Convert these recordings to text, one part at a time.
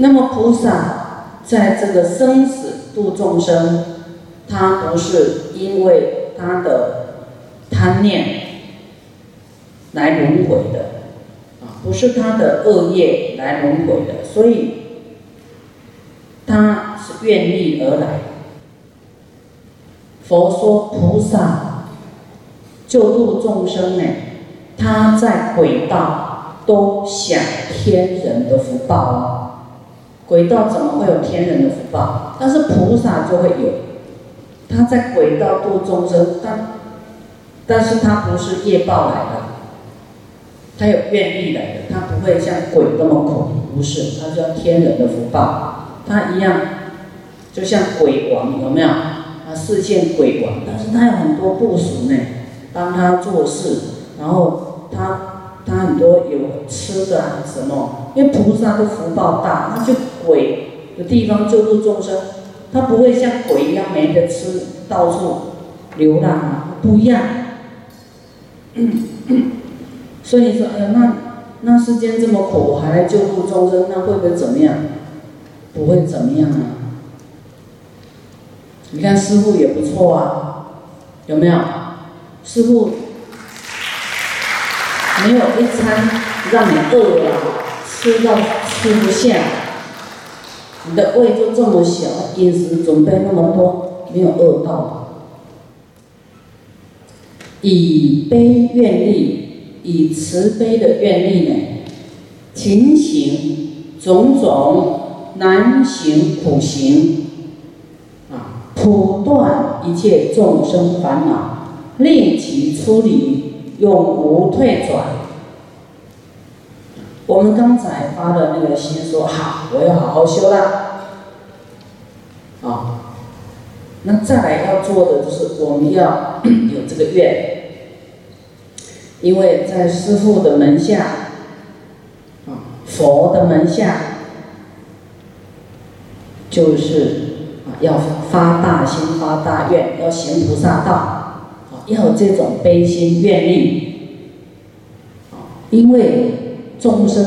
那么菩萨在这个生死度众生，他不是因为他的贪念来轮回的，啊，不是他的恶业来轮回的，所以他是愿力而来。佛说菩萨救度众生呢，他在轨道都享天人的福报啊。轨道怎么会有天人的福报？但是菩萨就会有，他在轨道度众生，但但是他不是业报来的，他有愿力来的，他不会像鬼那么苦，不是，他叫天人的福报，他一样，就像鬼王有没有？他视线鬼王，但是他有很多部属呢，帮他做事，然后他他很多有吃的啊什么，因为菩萨的福报大，他就鬼的地方救助众生，他不会像鬼一样没得吃，到处流浪啊，不一样。所以说，哎呀，那那世间这么苦，我还来救助众生，那会不会怎么样？不会怎么样啊。你看师傅也不错啊，有没有？师傅没有一餐让你饿了，吃到吃不下，你的胃就这么小，饮食准备那么多，没有饿到。以悲愿力，以慈悲的愿力呢，勤行种种难行苦行。啊普断一切众生烦恼，令其出离，永无退转。我们刚才发的那个心说好，我要好好修了，啊，那再来要做的就是我们要 有这个愿，因为在师父的门下，啊，佛的门下，就是啊。要发大心、发大愿，要行菩萨道，啊，要有这种悲心、愿力，啊，因为众生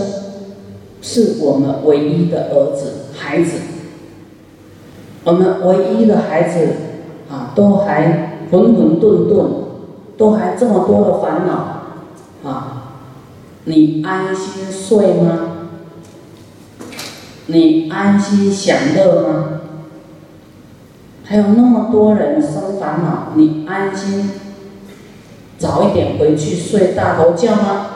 是我们唯一的儿子、孩子，我们唯一的孩子，啊，都还混混沌沌，都还这么多的烦恼，啊，你安心睡吗？你安心享乐吗？还有那么多人生烦恼，你安心早一点回去睡大头觉吗？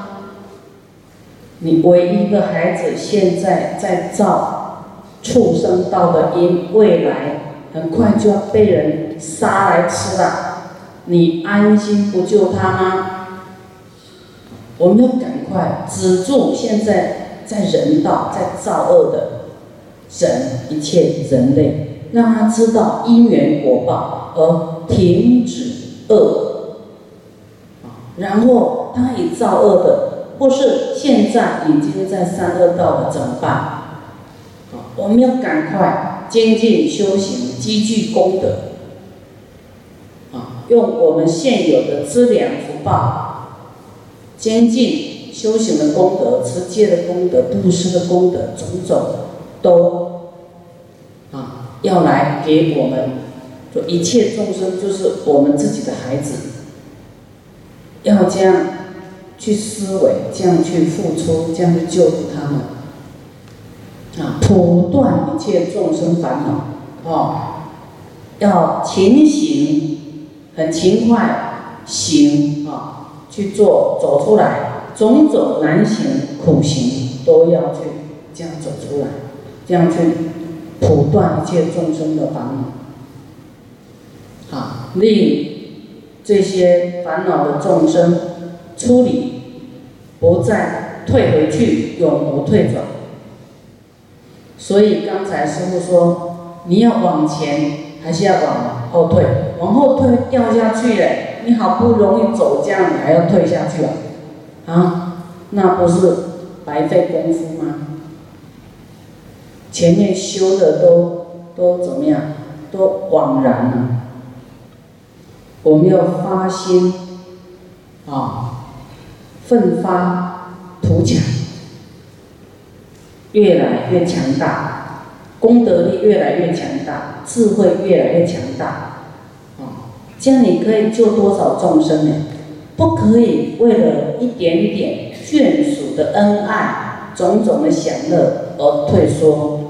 你唯一的孩子现在在造畜生道的因，未来很快就要被人杀来吃了，你安心不救他吗？我们要赶快止住现在在人道在造恶的人，一切人类。让他知道因缘果报而停止恶，然后他以造恶的，或是现在已经在三恶道了怎么办？我们要赶快精进修行，积聚功德，啊，用我们现有的资粮福报，精进修行的功德、持戒的功德、布施的功德，种种都啊。要来给我们，说一切众生就是我们自己的孩子，要这样去思维，这样去付出，这样去救助他们，啊，普断一切众生烦恼，哦，要勤行，很勤快行啊，去做走出来，种种难行苦行都要去这样走出来，这样去。普断一切众生的烦恼，啊，令这些烦恼的众生出离，不再退回去，永不退转。所以刚才师傅说，你要往前还是要往后退？往后退掉下去了，你好不容易走这样，你还要退下去啊？啊，那不是白费功夫吗？前面修的都都怎么样？都枉然了。我们要发心啊，奋发图强，越来越强大，功德力越来越强大，智慧越来越强大，啊，这样你可以救多少众生呢？不可以为了一点点眷属的恩爱、种种的享乐而退缩。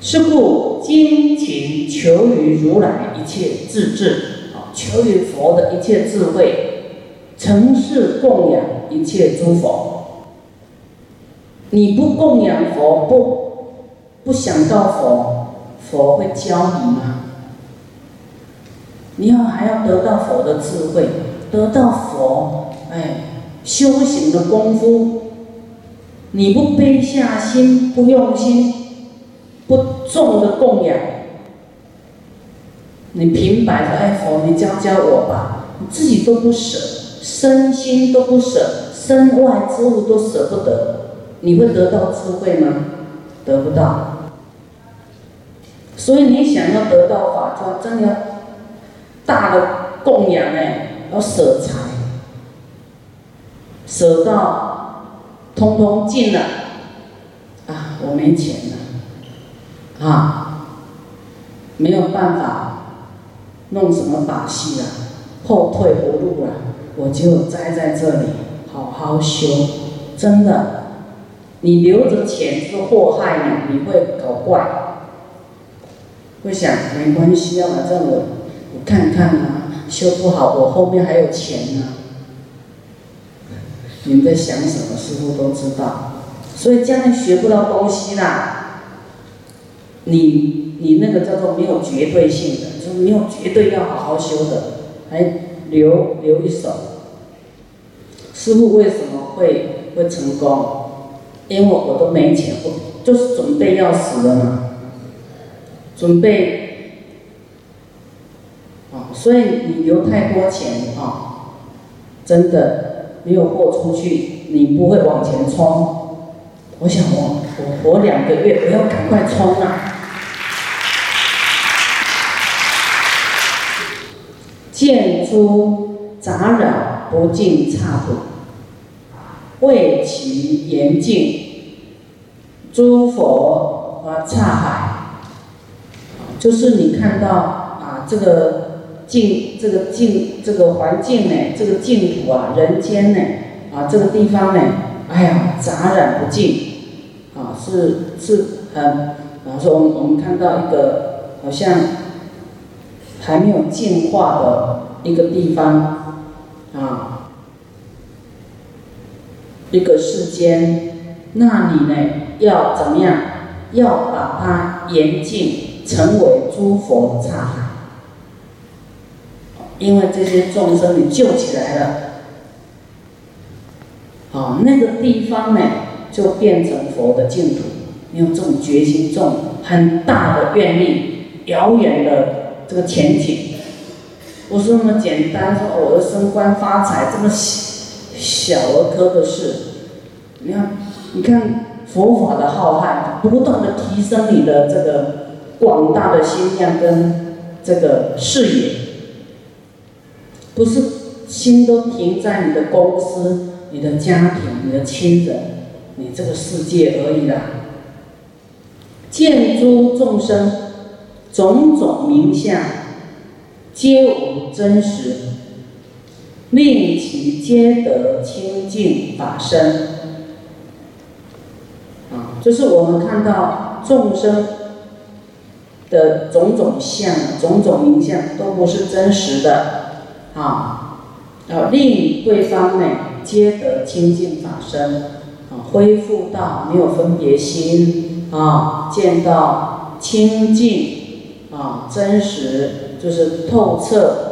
是故精勤求于如来一切自治，啊，求于佛的一切智慧，诚事供养一切诸佛。你不供养佛，不不想到佛，佛会教你吗？你要还要得到佛的智慧，得到佛，哎，修行的功夫，你不卑下心，不用心，不重的供养，你平白的哎佛，你教教我吧，你自己都不舍，身心都不舍，身外之物都舍不得。你会得到智慧吗？得不到。所以你想要得到法就真的大的供养哎，要舍财，舍到通通尽了啊！我没钱了啊，没有办法弄什么把戏了，后退无路了，我就栽在这里好好修，真的。你留着钱是祸害你，你会搞怪，会想没关系啊，反正我我看看啊，修不好我后面还有钱呢。你们在想什么，师傅都知道，所以将来学不到东西啦。你你那个叫做没有绝对性的，就是没有绝对要好好修的，还留留一手。师傅为什么会会成功？因为我都没钱，我就是准备要死了嘛，准备，啊，所以你留太多钱啊，真的没有豁出去，你不会往前冲。我想我我活两个月，我要赶快冲啊！见诸杂染不尽刹土。为其严净，诸佛啊刹海，就是你看到啊这个净这个净这个环境呢，这个净土啊人间呢啊这个地方呢，哎呀杂染不尽，啊是是很，比方说我们我们看到一个好像还没有净化的一个地方啊。一个世间，那你呢？要怎么样？要把它严禁，成为诸佛刹海。因为这些众生你救起来了，好，那个地方呢，就变成佛的净土。你有这种决心，这种很大的愿力，遥远的这个前景，不是那么简单。说我的升官发财这么小。小儿科的事，你看，你看佛法的浩瀚，不断的提升你的这个广大的心量跟这个视野，不是心都停在你的公司、你的家庭、你的亲人、你这个世界而已啦。见诸众生种种名相，皆无真实。令其皆得清净法身，啊，就是我们看到众生的种种相、种种名相都不是真实的，啊，啊，令对方呢皆得清净法身，啊，恢复到没有分别心，啊，见到清净，啊，真实就是透彻。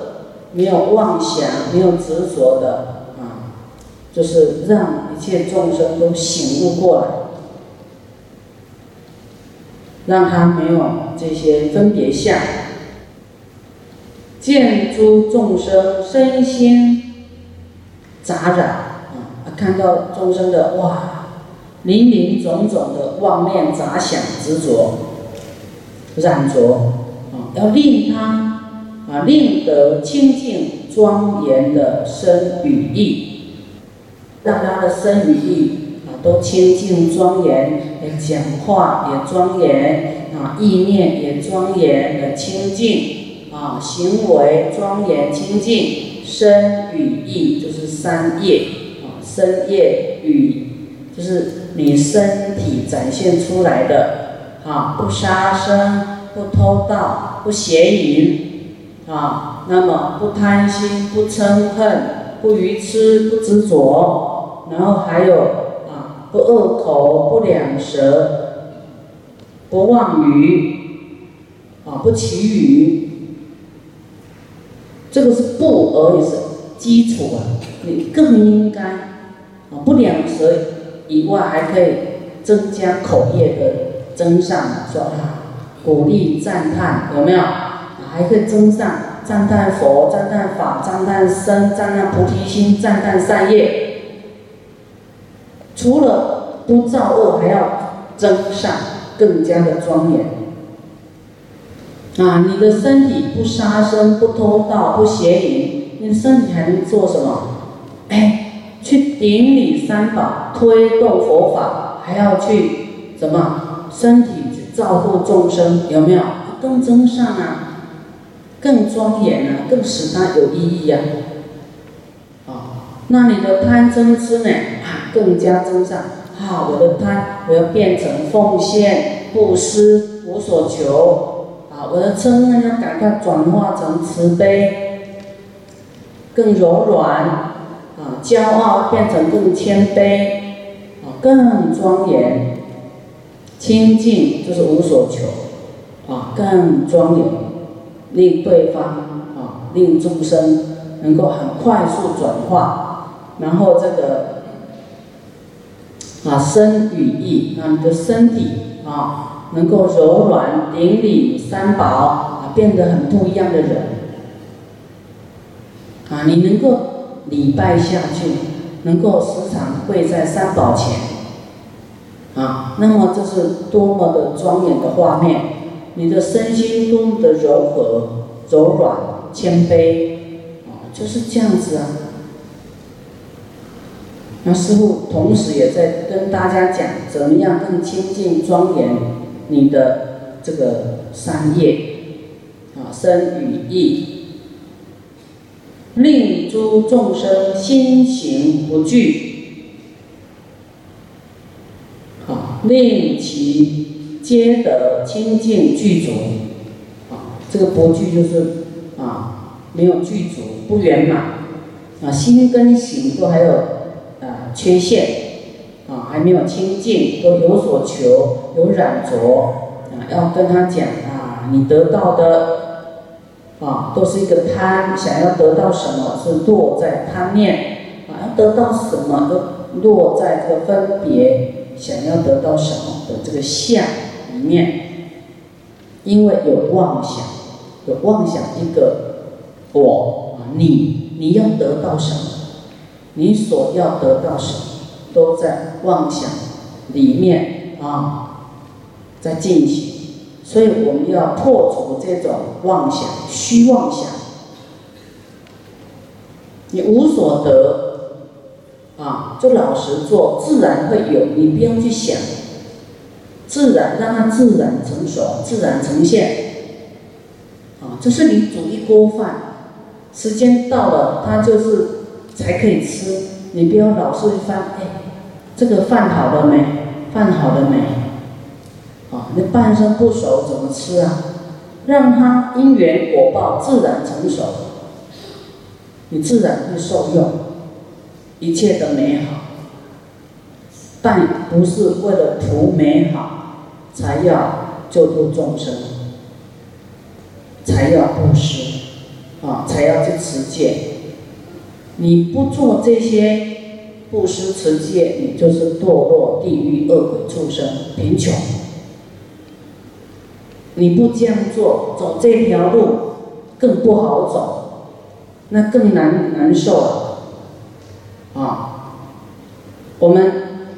没有妄想，没有执着的啊，就是让一切众生都醒悟过来，让他没有这些分别相，见诸众生身心杂染啊，看到众生的哇，林林总总的妄念杂想执着染着啊，要令他。啊，令得清净庄严的身与意，让他的身与意啊都清净庄严，讲话也庄严，啊，意念也庄严的清净，啊，行为庄严清净，身语意就是三业，啊，身业语就是你身体展现出来的，啊，不杀生，不偷盗，不邪淫，啊，那么不贪心，不嗔恨，不愚痴，不执着，然后还有啊。不恶口，不两舌，不妄语，啊，不绮语，这个是不而已是基础啊。你更应该啊，不两舌以外，还可以增加口业的增上，说啊，鼓励赞叹，有没有？还可以增上赞叹佛、赞叹法、赞叹僧、赞叹菩提心、赞叹善业。除了不造恶，还要增上，更加的庄严。啊，你的身体不杀生、不偷盗、不邪淫，你身体还能做什么？哎，去顶礼三宝，推动佛法，还要去什么？身体照顾众生，有没有？更真善啊，更庄严啊，更使它有意义呀。那你的贪嗔痴呢？啊，更加增上。好，我的贪，我要变成奉献、布施、无所求。啊，我的嗔呢，要赶快转化成慈悲，更柔软。啊，骄傲变成更谦卑。啊，更庄严。清净就是无所求。啊，更庄严，令对方啊，令众生能够很快速转化。然后这个啊身与意啊你的身体啊能够柔软顶礼三宝啊变得很不一样的人啊你能够礼拜下去，能够时常跪在三宝前啊，那么这是多么的庄严的画面！你的身心多么的柔和、柔软、谦卑啊，就是这样子啊。那师傅同时也在跟大家讲，怎么样更亲近庄严你的这个三业啊，身语意，令诸众生心行不惧，好，令其皆得清净具足，啊，这个不具就是啊，没有具足，不圆满，啊，心跟行都还有啊。缺陷啊，还没有清净，都有所求，有染着啊，要跟他讲啊，你得到的啊，都是一个贪，想要得到什么是落在贪念啊，要得到什么都落在这个分别，想要得到什么的这个相里面，因为有妄想，有妄想一个我，你你要得到什么？你所要得到什么，都在妄想里面啊，在进行，所以我们要破除这种妄想、虚妄想。你无所得啊，就老实做，自然会有。你不用去想，自然让它自然成熟，自然呈现。啊，这是你煮一锅饭，时间到了，它就是。才可以吃，你不要老是翻，哎，这个饭好了没？饭好了没？啊，你半生不熟怎么吃啊？让它因缘果报自然成熟，你自然会受用，一切的美好。但不是为了图美好，才要救度众生，才要布施，啊，才要去持戒。你不做这些布施持戒，你就是堕落地狱恶鬼畜生贫穷。你不这样做，走这条路更不好走，那更难难受啊！啊，我们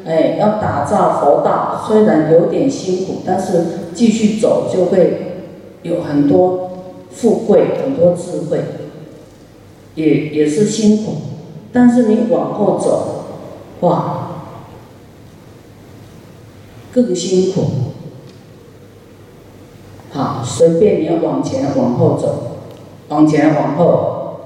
哎要打造佛道，虽然有点辛苦，但是继续走就会有很多富贵，很多智慧。也也是辛苦，但是你往后走，哇，更辛苦。好，随便你要往前往后走，往前往后，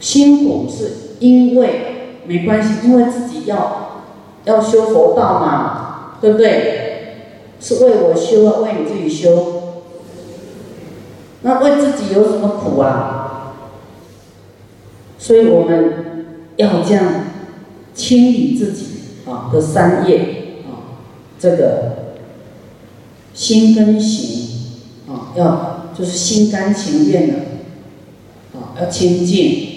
辛苦是因为没关系，因为自己要要修佛道嘛，对不对？是为我修啊，为你自己修。那为自己有什么苦啊？所以我们要这样清理自己啊的三业啊，这个。心跟行，啊，要就是心甘情愿的，啊，要清净，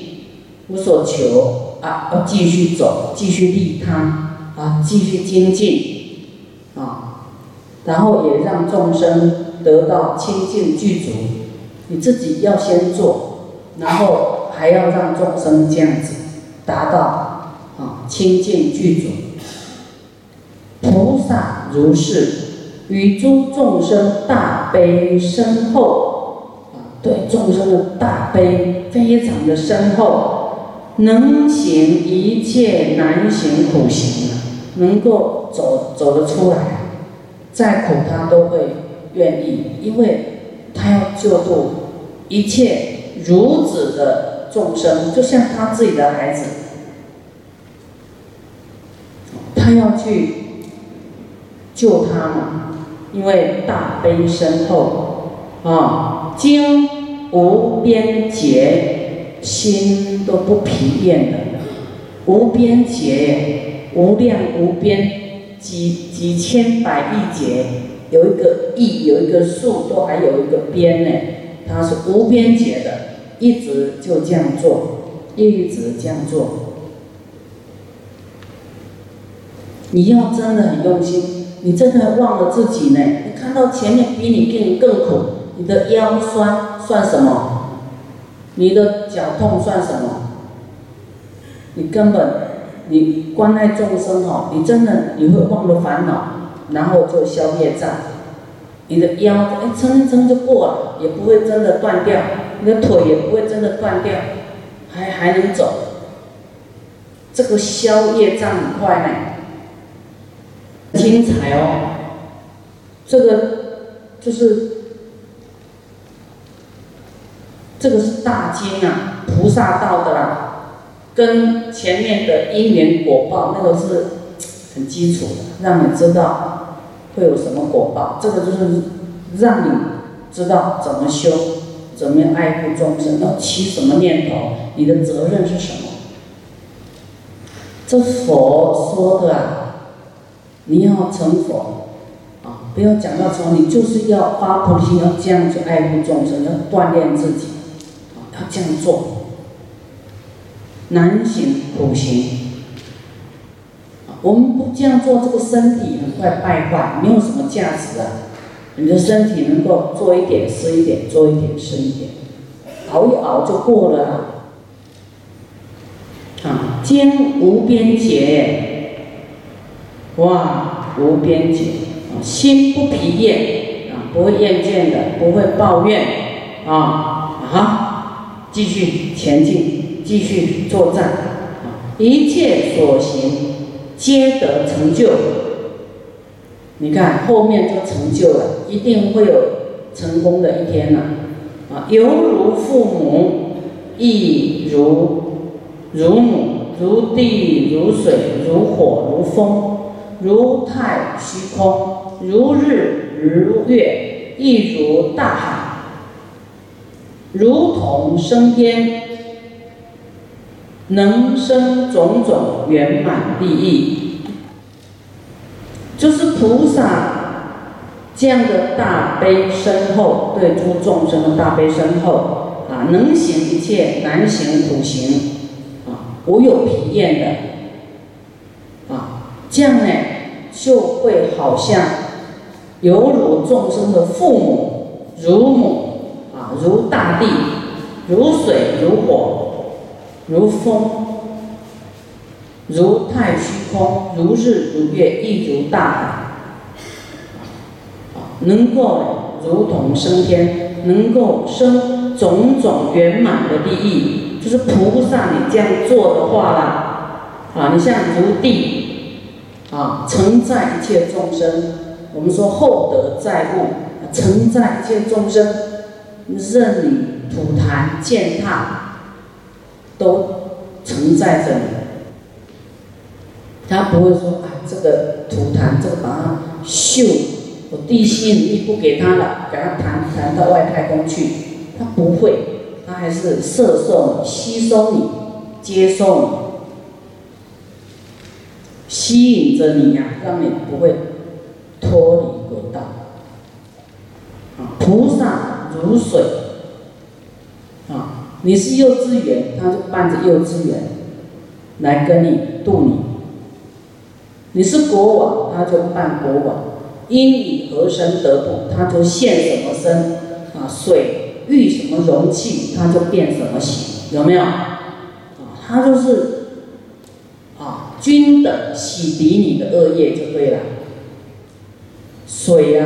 无所求，啊，要继续走，继续利他，啊，继续精进，啊，然后也让众生得到清净具足。你自己要先做，然后还要让众生这样子达到，啊，清净具足。菩萨如是。与诸众生大悲深厚，啊，对众生的大悲非常的深厚，能行一切难行苦行啊，能够走走得出来，再苦他都会愿意，因为他要救度一切如子的众生，就像他自己的孩子，他要去救他嘛。因为大悲深厚，啊，经无边劫，心都不疲倦的，无边劫，无量无边，几几千百亿劫，有一个亿，有一个数，都还有一个边呢，它是无边劫的，一直就这样做，一直这样做。你要真的很用心。你真的忘了自己呢？你看到前面比你更更苦，你的腰酸算什么？你的脚痛算什么？你根本你关爱众生哦，你真的你会忘了烦恼，然后就消业障。你的腰哎撑一撑就过了，也不会真的断掉，你的腿也不会真的断掉，还还能走。这个消业障很快呢。精彩哦，这个就是这个是大经啊，菩萨道的啦，跟前面的因缘果报那个是很基础的，让你知道会有什么果报。这个就是让你知道怎么修，怎么样爱护众生，要起什么念头，你的责任是什么。这佛说的啊。你要成佛，啊，不要讲到成，你就是要发菩提心，要这样去爱护众生，要锻炼自己，这样做。难行苦行，我们不这样做，这个身体很快败坏，没有什么价值啊。你的身体能够做一点是一点，做一点是一点，熬一熬就过了。啊，坚无边界。哇，无边界啊，心不疲厌啊，不会厌倦的，不会抱怨啊啊，继续前进，继续作战，一切所行皆得成就。你看后面就成就了，一定会有成功的一天了啊，犹如父母，亦如如母，如地，如水，如火，如风。如太虚空，如日如月，亦如大海，如同升天，能生种种圆满利益。就是菩萨这样的大悲深厚，对诸众生的大悲深厚啊，能行一切难行苦行啊，无有疲厌的啊，这样呢？就会好像犹如众生的父母、乳母如大地、如水、如火、如风、如太虚空、如日如月，亦如大海，能够如同升天，能够生种种圆满的利益，就是菩萨你这样做的话啦啊，你像如地。啊，承载一切众生。我们说厚德载物，承载一切众生，任你吐痰践踏，都承载着你。他不会说啊，这个吐痰，这个把它秀，我地心引力不给他了，给他弹弹到外太空去，他不会，他还是摄受你，吸收你，接受你。吸引着你呀，让你不会脱离轨道。啊，菩萨如水，啊，你是幼稚园，他就伴着幼稚园来跟你度你；你是国王，他就伴国王。因你何身得度，他就现什么身。啊，水遇什么容器，他就变什么形，有没有？啊，他就是啊。均等洗涤你的恶业就对了。水呀，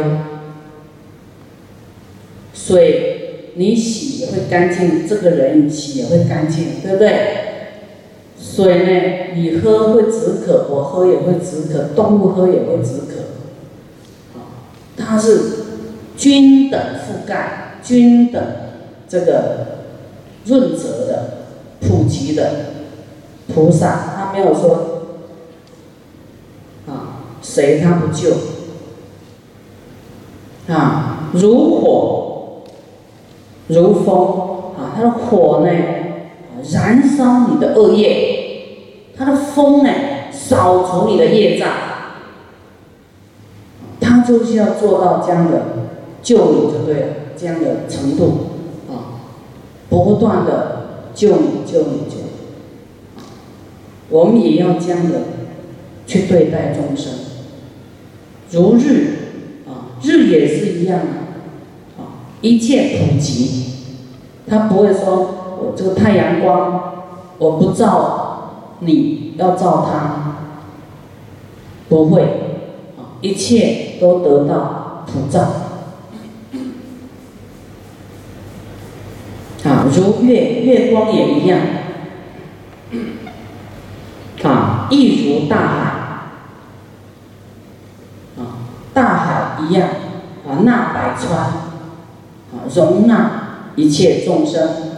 水你洗也会干净，这个人洗也会干净，对不对？水呢，你喝会止渴，我喝也会止渴，动物喝也会止渴。啊它是均等覆盖、均等这个润泽的、普及的菩萨，他没有说啊。谁他不救？啊，如果，如风啊！它的火呢，燃烧你的恶业；它的风呢，扫除你的业障。他就是要做到这样的救你就对了，这样的程度啊，不断的救你，救你，救你。我们也要这样的去对待众生。如日啊，日也是一样的，一切普及，他不会说我这个太阳光，我不照你，要照他，不会啊，一切都得到普照。啊，如月月光也一样。啊，亦如大海。啊大海一样啊，纳百川。容纳一切众生。